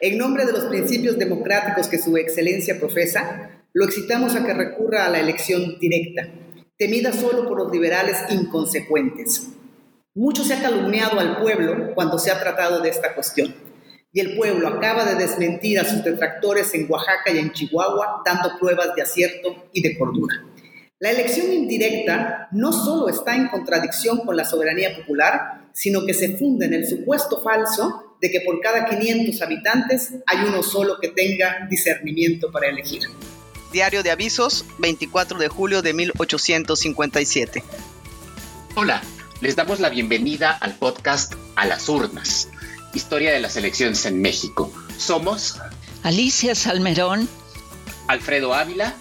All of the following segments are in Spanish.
En nombre de los principios democráticos que su excelencia profesa, lo excitamos a que recurra a la elección directa, temida solo por los liberales inconsecuentes. Mucho se ha calumniado al pueblo cuando se ha tratado de esta cuestión, y el pueblo acaba de desmentir a sus detractores en Oaxaca y en Chihuahua, dando pruebas de acierto y de cordura. La elección indirecta no solo está en contradicción con la soberanía popular, sino que se funda en el supuesto falso de que por cada 500 habitantes hay uno solo que tenga discernimiento para elegir. Diario de Avisos, 24 de julio de 1857. Hola, les damos la bienvenida al podcast A las Urnas, Historia de las Elecciones en México. Somos Alicia Salmerón, Alfredo Ávila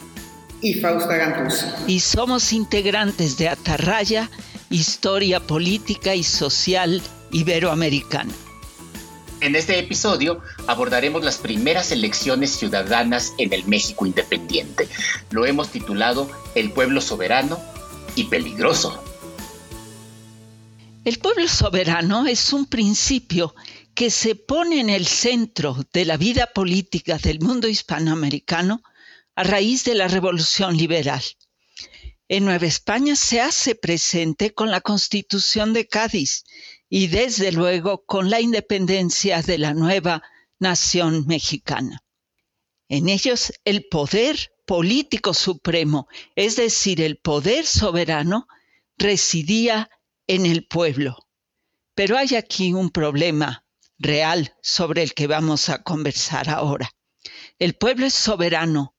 y Fausta Gantuz. Y somos integrantes de Atarraya, Historia Política y Social Iberoamericana. En este episodio abordaremos las primeras elecciones ciudadanas en el México independiente. Lo hemos titulado El pueblo soberano y peligroso. El pueblo soberano es un principio que se pone en el centro de la vida política del mundo hispanoamericano a raíz de la Revolución Liberal. En Nueva España se hace presente con la Constitución de Cádiz y desde luego con la independencia de la nueva nación mexicana. En ellos el poder político supremo, es decir, el poder soberano, residía en el pueblo. Pero hay aquí un problema real sobre el que vamos a conversar ahora. El pueblo es soberano,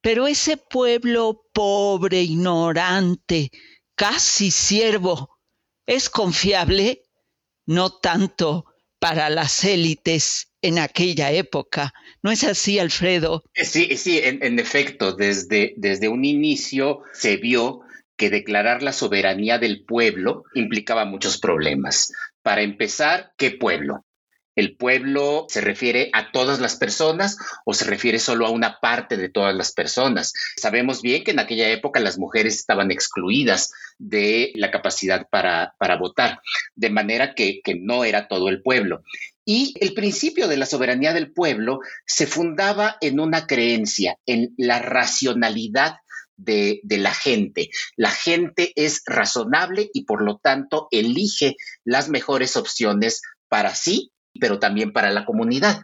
pero ese pueblo pobre, ignorante, casi siervo, es confiable, no tanto para las élites en aquella época. ¿No es así, Alfredo? Sí, sí, en, efecto, desde, desde un inicio se vio que declarar la soberanía del pueblo implicaba muchos problemas. Para empezar, ¿qué pueblo? ¿El pueblo se refiere a todas las personas o se refiere solo a una parte de todas las personas? Sabemos bien que en aquella época las mujeres estaban excluidas de la capacidad para, votar, de manera que, no era todo el pueblo. Y el principio de la soberanía del pueblo se fundaba en una creencia, en la racionalidad de, de, la gente. La gente es razonable y por lo tanto elige las mejores opciones para sí pero también para la comunidad.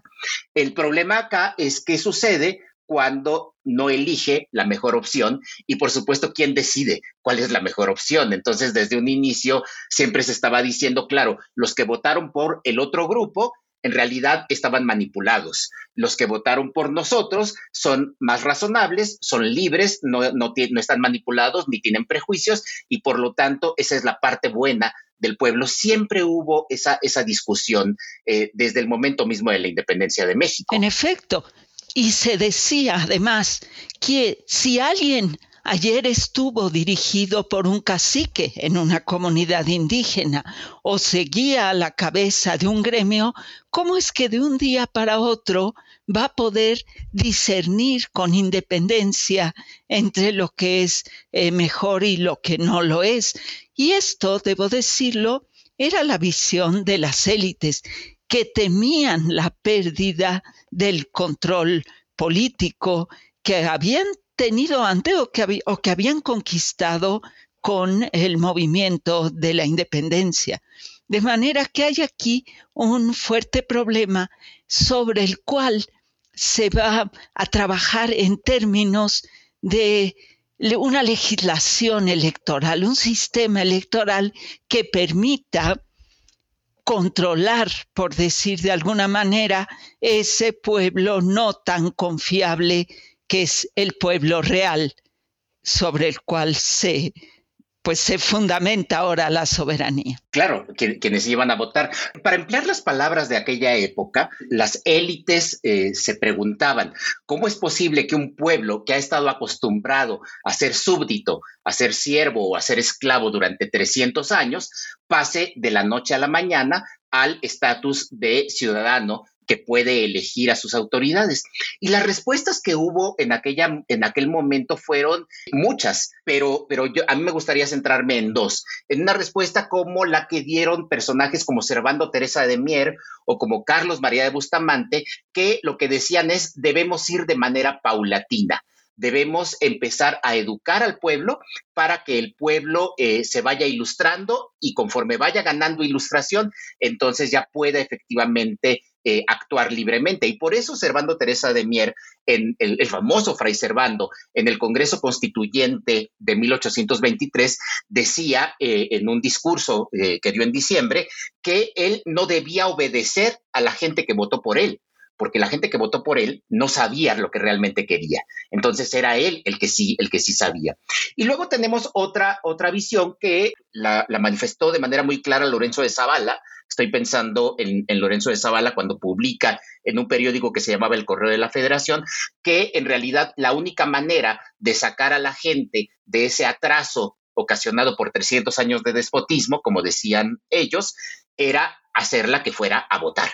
El problema acá es qué sucede cuando no elige la mejor opción y por supuesto quién decide cuál es la mejor opción. Entonces, desde un inicio siempre se estaba diciendo, claro, los que votaron por el otro grupo en realidad estaban manipulados. Los que votaron por nosotros son más razonables, son libres, no, no, no están manipulados ni tienen prejuicios y por lo tanto esa es la parte buena del pueblo, siempre hubo esa, esa discusión eh, desde el momento mismo de la independencia de México. En efecto, y se decía además que si alguien ayer estuvo dirigido por un cacique en una comunidad indígena o seguía a la cabeza de un gremio, ¿cómo es que de un día para otro va a poder discernir con independencia entre lo que es eh, mejor y lo que no lo es? Y esto, debo decirlo, era la visión de las élites que temían la pérdida del control político que habían tenido antes o que, o que habían conquistado con el movimiento de la independencia. De manera que hay aquí un fuerte problema sobre el cual se va a trabajar en términos de una legislación electoral, un sistema electoral que permita controlar, por decir de alguna manera, ese pueblo no tan confiable que es el pueblo real sobre el cual se pues se fundamenta ahora la soberanía. Claro, quienes iban a votar. Para emplear las palabras de aquella época, las élites eh, se preguntaban, ¿cómo es posible que un pueblo que ha estado acostumbrado a ser súbdito, a ser siervo o a ser esclavo durante 300 años, pase de la noche a la mañana al estatus de ciudadano que puede elegir a sus autoridades. Y las respuestas que hubo en, aquella, en aquel momento fueron muchas, pero, pero yo, a mí me gustaría centrarme en dos. En una respuesta como la que dieron personajes como Servando Teresa de Mier o como Carlos María de Bustamante, que lo que decían es debemos ir de manera paulatina debemos empezar a educar al pueblo para que el pueblo eh, se vaya ilustrando y conforme vaya ganando ilustración, entonces ya pueda efectivamente eh, actuar libremente. Y por eso Servando Teresa de Mier, en el, famoso Fray Servando, en el Congreso Constituyente de 1823, decía eh, en un discurso que dio en diciembre que él no debía obedecer a la gente que votó por él, porque la gente que votó por él no sabía lo que realmente quería. Entonces era él el que sí, el que sí sabía. Y luego tenemos otra, otra visión que la, manifestó de manera muy clara Lorenzo de Zavala. Estoy pensando en, en, Lorenzo de Zavala cuando publica en un periódico que se llamaba El Correo de la Federación, que en realidad la única manera de sacar a la gente de ese atraso ocasionado por 300 años de despotismo, como decían ellos, era hacerla que fuera a votar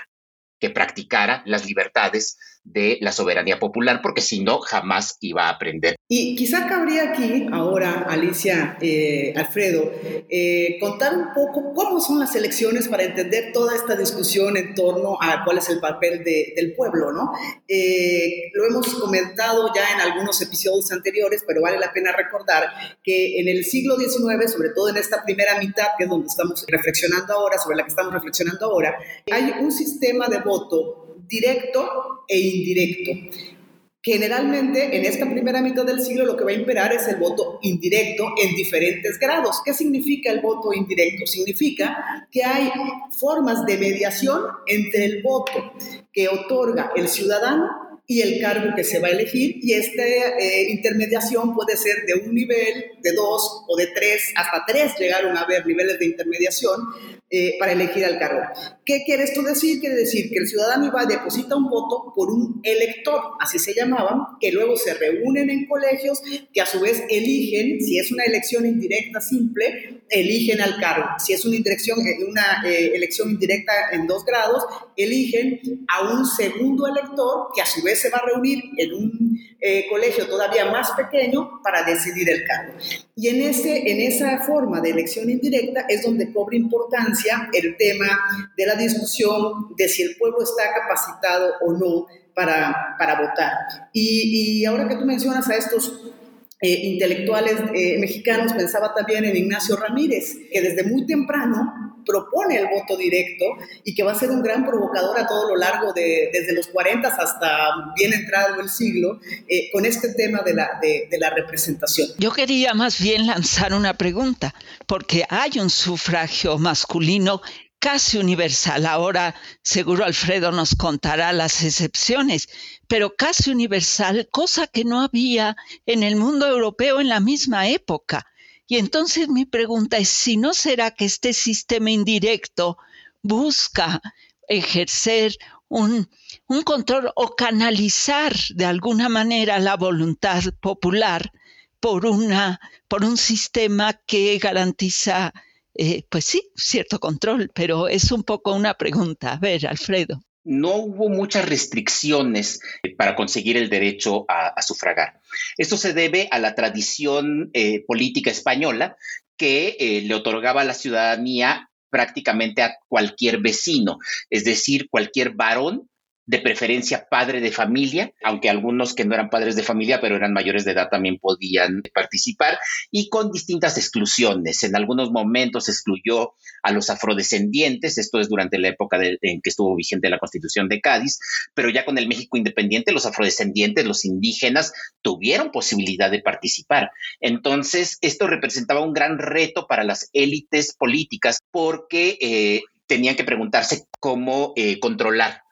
que practicara las libertades de la soberanía popular, porque si no, jamás iba a aprender. Y quizá cabría aquí, ahora, Alicia, eh, Alfredo, eh, contar un poco cómo son las elecciones para entender toda esta discusión en torno a cuál es el papel del pueblo, ¿no? Eh, lo hemos comentado ya en algunos episodios anteriores, pero vale la pena recordar que en el siglo XIX, sobre todo en esta primera mitad, que es donde estamos reflexionando ahora, sobre la que estamos reflexionando ahora, hay un sistema de voto directo e indirecto. Generalmente en esta primera mitad del siglo lo que va a imperar es el voto indirecto en diferentes grados. ¿Qué significa el voto indirecto? Significa que hay formas de mediación entre el voto que otorga el ciudadano y el cargo que se va a elegir y esta eh, intermediación puede ser de un nivel, de dos o de tres, hasta tres llegaron a haber niveles de intermediación eh, para elegir al cargo. ¿Qué quiere esto decir? Quiere decir que el ciudadano iba a depositar un voto por un elector, así se llamaban, que luego se reúnen en colegios, que a su vez eligen, si es una elección indirecta simple, eligen al cargo. Si es una, indirección, eh, una eh, elección indirecta en dos grados, eligen a un segundo elector que a su vez se va a reunir en un colegio todavía más pequeño para decidir el cargo. Y en, ese, en esa forma de elección indirecta es donde cobra importancia el tema de la discusión de si el pueblo está capacitado o no para, para votar. Y, y ahora que tú mencionas a estos eh, intelectuales eh, mexicanos, pensaba también en Ignacio Ramírez, que desde muy temprano propone el voto directo y que va a ser un gran provocador a todo lo largo de, desde los 40 hasta bien entrado el siglo, eh, con este tema de la, de, de la representación. Yo quería más bien lanzar una pregunta, porque hay un sufragio masculino casi universal. Ahora seguro Alfredo nos contará las excepciones, pero casi universal, cosa que no había en el mundo europeo en la misma época. Y entonces mi pregunta es si no será que este sistema indirecto busca ejercer un, control o canalizar de alguna manera la voluntad popular por, una, por un sistema que garantiza, eh, pues sí, cierto control, pero es un poco una pregunta. A ver, Alfredo no hubo muchas restricciones eh, para conseguir el derecho a, sufragar. Esto se debe a la tradición eh, política española que eh, le otorgaba la ciudadanía prácticamente a cualquier vecino, es decir, cualquier varón de preferencia padre de familia, aunque algunos que no eran padres de familia, pero eran mayores de edad también podían participar, y con distintas exclusiones. En algunos momentos excluyó a los afrodescendientes, esto es durante la época en que estuvo vigente la Constitución de Cádiz, pero ya con el México independiente, los afrodescendientes, los indígenas, tuvieron posibilidad de participar. Entonces, esto representaba un gran reto para las élites políticas porque eh, tenían que preguntarse cómo eh, controlar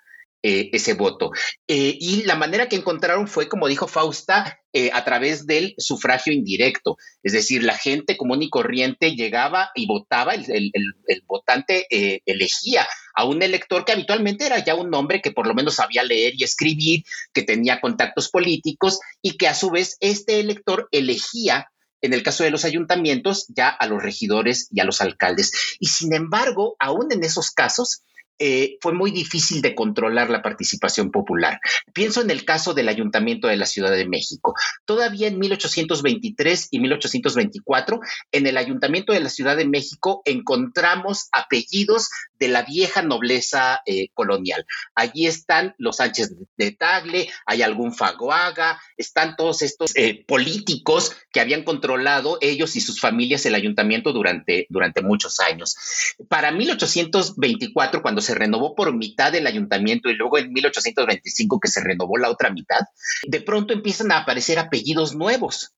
eh, ese voto. Eh, y la manera que encontraron fue, como dijo Fausta, eh, a través del sufragio indirecto. Es decir, la gente común y corriente llegaba y votaba, el, el votante elegía a un elector que habitualmente era ya un hombre que por lo menos sabía leer y escribir, que tenía contactos políticos y que a su vez este elector elegía en el caso de los ayuntamientos, ya a los regidores y a los alcaldes. Y sin embargo, aún en esos casos, eh, fue muy difícil de controlar la participación popular. Pienso en el caso del Ayuntamiento de la Ciudad de México. Todavía en 1823 y 1824, en el Ayuntamiento de la Ciudad de México encontramos apellidos de la vieja nobleza eh, colonial. Allí están los Sánchez de Tagle, hay algún Faguaga, están todos estos eh, políticos que habían controlado ellos y sus familias el ayuntamiento durante, durante muchos años. Para 1824, cuando se renovó por mitad el ayuntamiento y luego en 1825 que se renovó la otra mitad, de pronto empiezan a aparecer apellidos nuevos.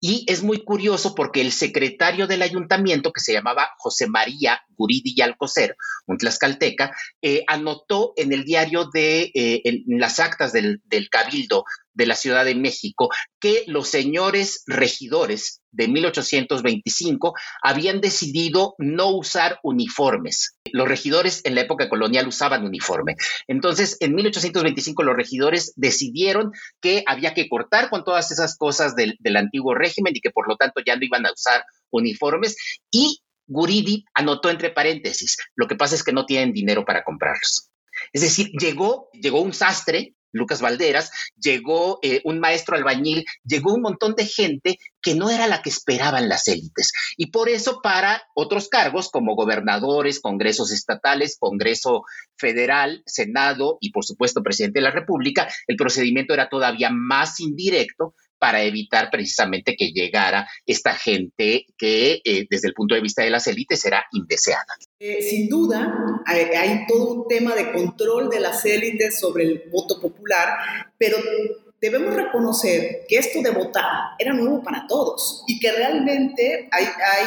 Y es muy curioso porque el secretario del ayuntamiento, que se llamaba José María Guridi y Alcocer, un tlaxcalteca, eh, anotó en el diario de eh, las actas del Cabildo de la Ciudad de México que los señores regidores de 1825 habían decidido no usar uniformes. Los regidores en la época colonial usaban uniforme. Entonces, en 1825 los regidores decidieron que había que cortar con todas esas cosas del, del antiguo régimen y que por lo tanto ya no iban a usar uniformes y Guridi anotó entre paréntesis, lo que pasa es que no tienen dinero para comprarlos. Es decir, llegó, llegó un sastre Lucas Valderas, llegó eh, un maestro albañil, llegó un montón de gente que no era la que esperaban las élites. Y por eso para otros cargos como gobernadores, congresos estatales, Congreso Federal, Senado y por supuesto presidente de la República, el procedimiento era todavía más indirecto para evitar precisamente que llegara esta gente que eh, desde el punto de vista de las élites era indeseada. Eh, sin duda, hay, hay, todo un tema de control de las élites sobre el voto popular, pero debemos reconocer que esto de votar era nuevo para todos y que realmente hay, hay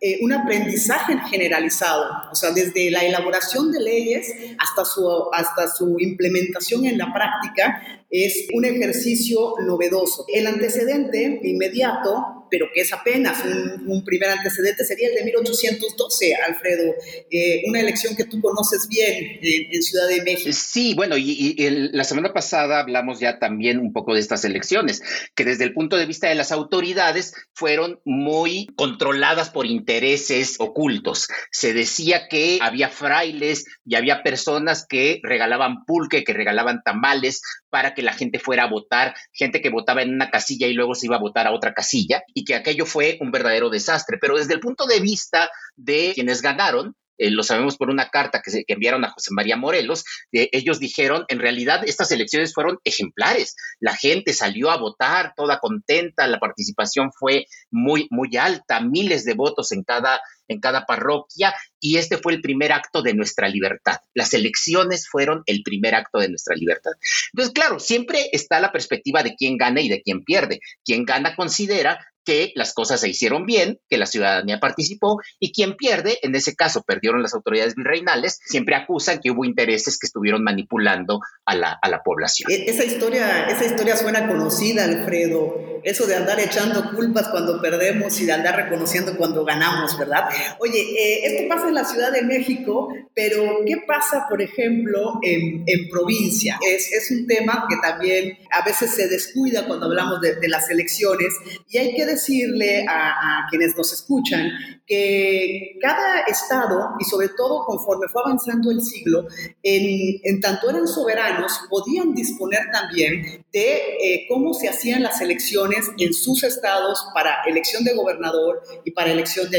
eh, un aprendizaje generalizado, o sea, desde la elaboración de leyes hasta su, hasta su implementación en la práctica, es un ejercicio novedoso. El antecedente inmediato pero que es apenas un, primer antecedente, sería el de 1812, Alfredo, eh, una elección que tú conoces bien en Ciudad de México. Sí, bueno, y, la semana pasada hablamos ya también un poco de estas elecciones, que desde el punto de vista de las autoridades fueron muy controladas por intereses ocultos. Se decía que había frailes y había personas que regalaban pulque, que regalaban tamales para que la gente fuera a votar, gente que votaba en una casilla y luego se iba a votar a otra casilla y que aquello fue un verdadero desastre. Pero desde el punto de vista de quienes ganaron, eh, lo sabemos por una carta que, se, que enviaron a José María Morelos, eh, ellos dijeron, en realidad estas elecciones fueron ejemplares, la gente salió a votar toda contenta, la participación fue muy, muy alta, miles de votos en cada, en cada parroquia, y este fue el primer acto de nuestra libertad. Las elecciones fueron el primer acto de nuestra libertad. Entonces, claro, siempre está la perspectiva de quién gana y de quién pierde. Quien gana considera que las cosas se hicieron bien, que la ciudadanía participó y quien pierde, en ese caso perdieron las autoridades virreinales, siempre acusan que hubo intereses que estuvieron manipulando a la, a la población. E, esa historia, esa historia suena conocida, Alfredo, eso de andar echando culpas cuando perdemos y de andar reconociendo cuando ganamos, ¿verdad? Oye, eh, esto pasa en la Ciudad de México, pero ¿qué pasa, por ejemplo, en, provincia? Es, un tema que también a veces se descuida cuando hablamos de, las elecciones y hay que decirle a, quienes nos escuchan que cada estado, y sobre todo conforme fue avanzando el siglo, en, tanto eran soberanos, podían disponer también de eh, cómo se hacían las elecciones en sus estados para elección de gobernador y para elección de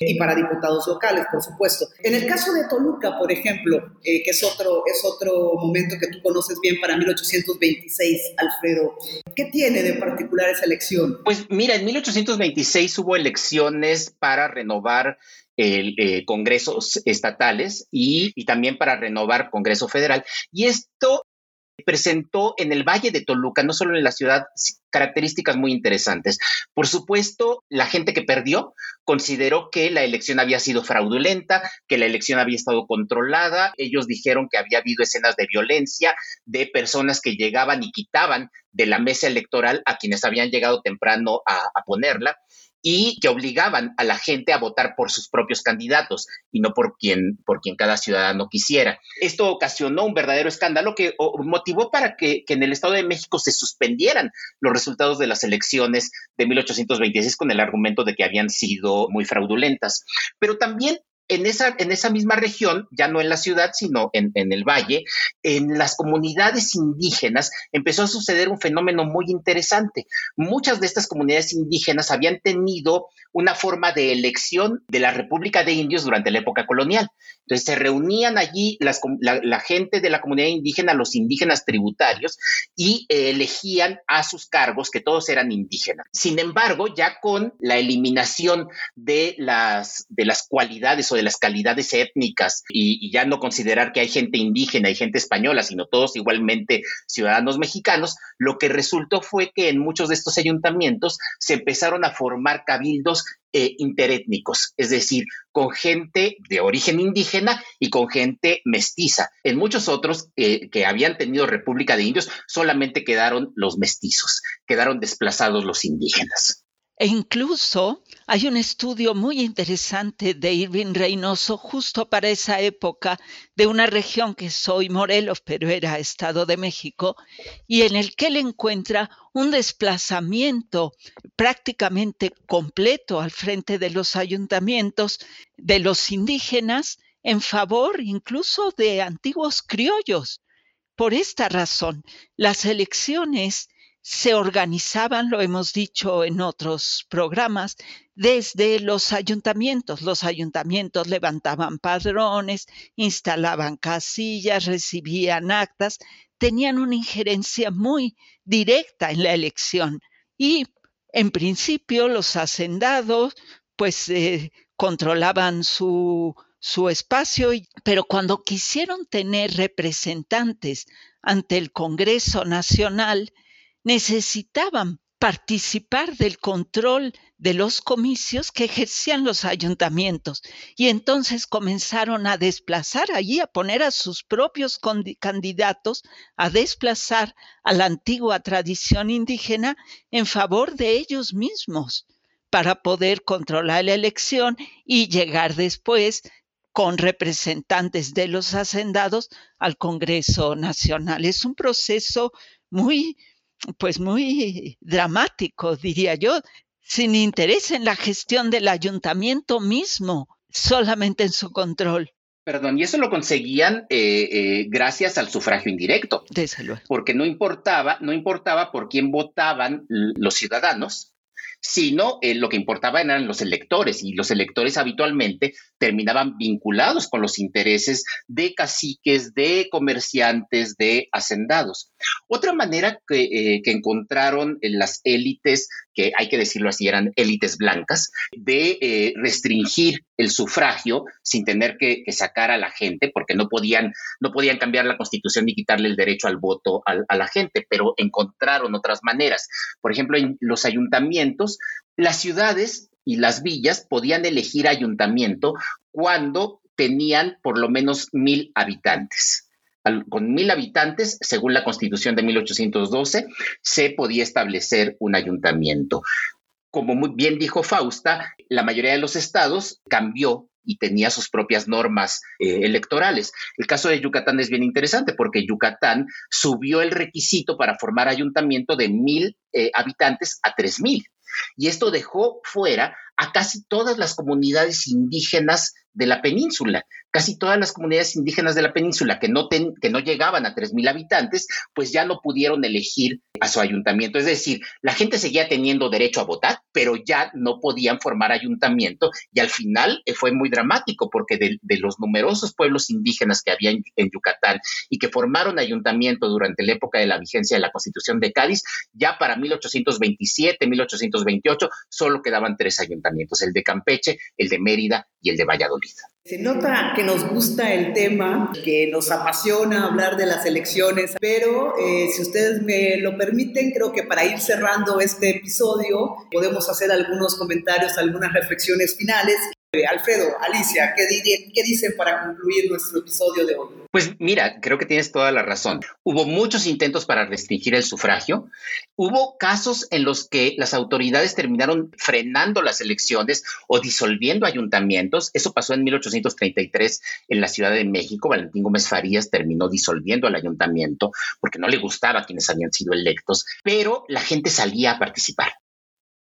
y para diputados locales, por supuesto. En el caso de Toluca, por ejemplo, eh, que es otro, es otro momento que tú conoces bien para 1826, Alfredo, ¿qué tiene de particular esa elección? Pues mira, en 1826 hubo elecciones para renovar el, eh, congresos estatales y, y, también para renovar Congreso Federal. Y esto presentó en el Valle de Toluca, no solo en la ciudad, características muy interesantes. Por supuesto, la gente que perdió consideró que la elección había sido fraudulenta, que la elección había estado controlada. Ellos dijeron que había habido escenas de violencia, de personas que llegaban y quitaban de la mesa electoral a quienes habían llegado temprano a, a ponerla y que obligaban a la gente a votar por sus propios candidatos y no por quien, por quien cada ciudadano quisiera. Esto ocasionó un verdadero escándalo que motivó para que, que, en el Estado de México se suspendieran los resultados de las elecciones de 1826 con el argumento de que habían sido muy fraudulentas. Pero también en esa, en esa misma región, ya no en la ciudad, sino en, en, el valle, en las comunidades indígenas empezó a suceder un fenómeno muy interesante. Muchas de estas comunidades indígenas habían tenido una forma de elección de la República de Indios durante la época colonial. Entonces se reunían allí las, la, gente de la comunidad indígena, los indígenas tributarios, y eh, elegían a sus cargos, que todos eran indígenas. Sin embargo, ya con la eliminación de las, de las cualidades de las calidades étnicas y, y ya no considerar que hay gente indígena y gente española, sino todos igualmente ciudadanos mexicanos, lo que resultó fue que en muchos de estos ayuntamientos se empezaron a formar cabildos eh, interétnicos, es decir, con gente de origen indígena y con gente mestiza. En muchos otros eh, que habían tenido República de Indios solamente quedaron los mestizos, quedaron desplazados los indígenas. E incluso hay un estudio muy interesante de Irving Reynoso justo para esa época de una región que soy Morelos, pero era Estado de México, y en el que él encuentra un desplazamiento prácticamente completo al frente de los ayuntamientos de los indígenas en favor incluso de antiguos criollos. Por esta razón, las elecciones se organizaban, lo hemos dicho en otros programas, desde los ayuntamientos. Los ayuntamientos levantaban padrones, instalaban casillas, recibían actas, tenían una injerencia muy directa en la elección. Y en principio los hacendados pues eh, controlaban su, su espacio, pero cuando quisieron tener representantes ante el Congreso Nacional, necesitaban participar del control de los comicios que ejercían los ayuntamientos y entonces comenzaron a desplazar allí, a poner a sus propios candidatos, a desplazar a la antigua tradición indígena en favor de ellos mismos para poder controlar la elección y llegar después con representantes de los hacendados al Congreso Nacional. Es un proceso muy pues muy dramático, diría yo, sin interés en la gestión del ayuntamiento mismo, solamente en su control. Perdón, y eso lo conseguían eh, eh, gracias al sufragio indirecto. Desde luego. Porque no importaba, no importaba por quién votaban los ciudadanos, sino eh, lo que importaba eran los electores y los electores habitualmente terminaban vinculados con los intereses de caciques, de comerciantes, de hacendados. Otra manera que, eh, encontraron en las élites, que hay que decirlo así, eran élites blancas, de eh, restringir el sufragio sin tener que, que, sacar a la gente, porque no podían, no podían cambiar la constitución ni quitarle el derecho al voto a, a la gente, pero encontraron otras maneras. Por ejemplo, en los ayuntamientos, las ciudades y las villas podían elegir ayuntamiento cuando tenían por lo menos mil habitantes con mil habitantes, según la constitución de 1812, se podía establecer un ayuntamiento. Como muy bien dijo Fausta, la mayoría de los estados cambió y tenía sus propias normas eh, electorales. El caso de Yucatán es bien interesante porque Yucatán subió el requisito para formar ayuntamiento de mil eh, habitantes a tres mil. Y esto dejó fuera a casi todas las comunidades indígenas de la península. Casi todas las comunidades indígenas de la península que no, ten, que no llegaban a 3.000 habitantes, pues ya no pudieron elegir a su ayuntamiento. Es decir, la gente seguía teniendo derecho a votar, pero ya no podían formar ayuntamiento y al final eh, fue muy dramático porque de, los numerosos pueblos indígenas que había en, en, Yucatán y que formaron ayuntamiento durante la época de la vigencia de la Constitución de Cádiz, ya para 1827, 1828, solo quedaban tres ayuntamientos, el de Campeche, el de Mérida y el de Valladolid. Se nota que nos gusta el tema, que nos apasiona hablar de las elecciones, pero eh, si ustedes me lo permiten, creo que para ir cerrando este episodio podemos hacer algunos comentarios, algunas reflexiones finales. Eh, Alfredo, Alicia, ¿qué, ¿qué dicen para concluir nuestro episodio de hoy? Pues mira, creo que tienes toda la razón. Hubo muchos intentos para restringir el sufragio. Hubo casos en los que las autoridades terminaron frenando las elecciones o disolviendo ayuntamientos. Eso pasó en 1833 en la Ciudad de México. Valentín Gómez Farías terminó disolviendo al ayuntamiento porque no le gustaba a quienes habían sido electos, pero la gente salía a participar.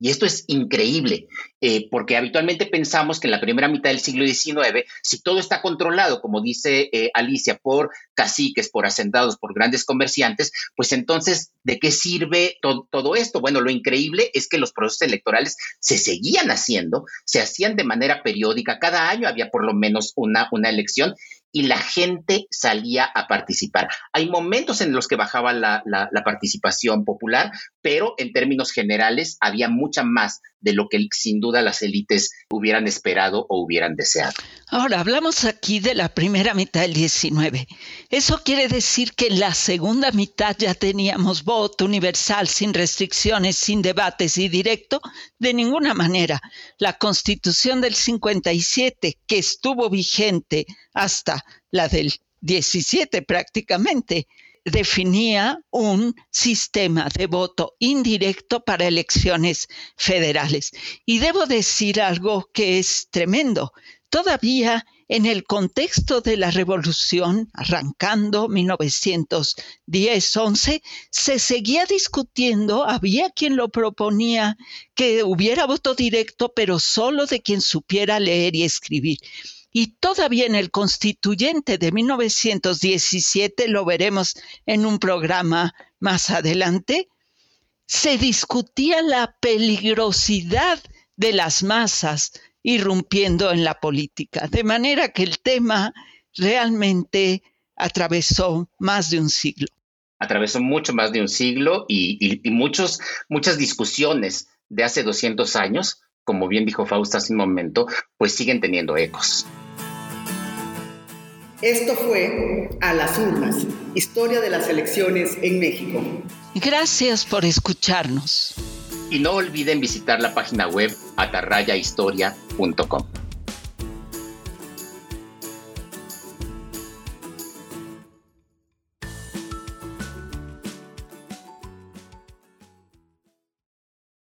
Y esto es increíble, eh, porque habitualmente pensamos que en la primera mitad del siglo XIX, si todo está controlado, como dice eh, Alicia, por caciques, por hacendados, por grandes comerciantes, pues entonces, ¿de qué sirve todo esto? Bueno, lo increíble es que los procesos electorales se seguían haciendo, se hacían de manera periódica, cada año había por lo menos una, una elección y la gente salía a participar. Hay momentos en los que bajaba la, participación popular, pero en términos generales había mucha más de lo que sin duda las élites hubieran esperado o hubieran deseado. Ahora, hablamos aquí de la primera mitad del 19. Eso quiere decir que en la segunda mitad ya teníamos voto universal, sin restricciones, sin debates y directo, de ninguna manera. La constitución del 57, que estuvo vigente hasta la del 17 prácticamente, definía un sistema de voto indirecto para elecciones federales. Y debo decir algo que es tremendo. Todavía en el contexto de la revolución, arrancando 1910-11, se seguía discutiendo, había quien lo proponía, que hubiera voto directo, pero solo de quien supiera leer y escribir. Y todavía en el constituyente de 1917, lo veremos en un programa más adelante, se discutía la peligrosidad de las masas irrumpiendo en la política. De manera que el tema realmente atravesó más de un siglo. Atravesó mucho más de un siglo y, muchos, muchas discusiones de hace 200 años, como bien dijo Fausta hace un momento, pues siguen teniendo ecos. Esto fue A las urnas, historia de las elecciones en México. Gracias por escucharnos. Y no olviden visitar la página web atarrayahistoria.com.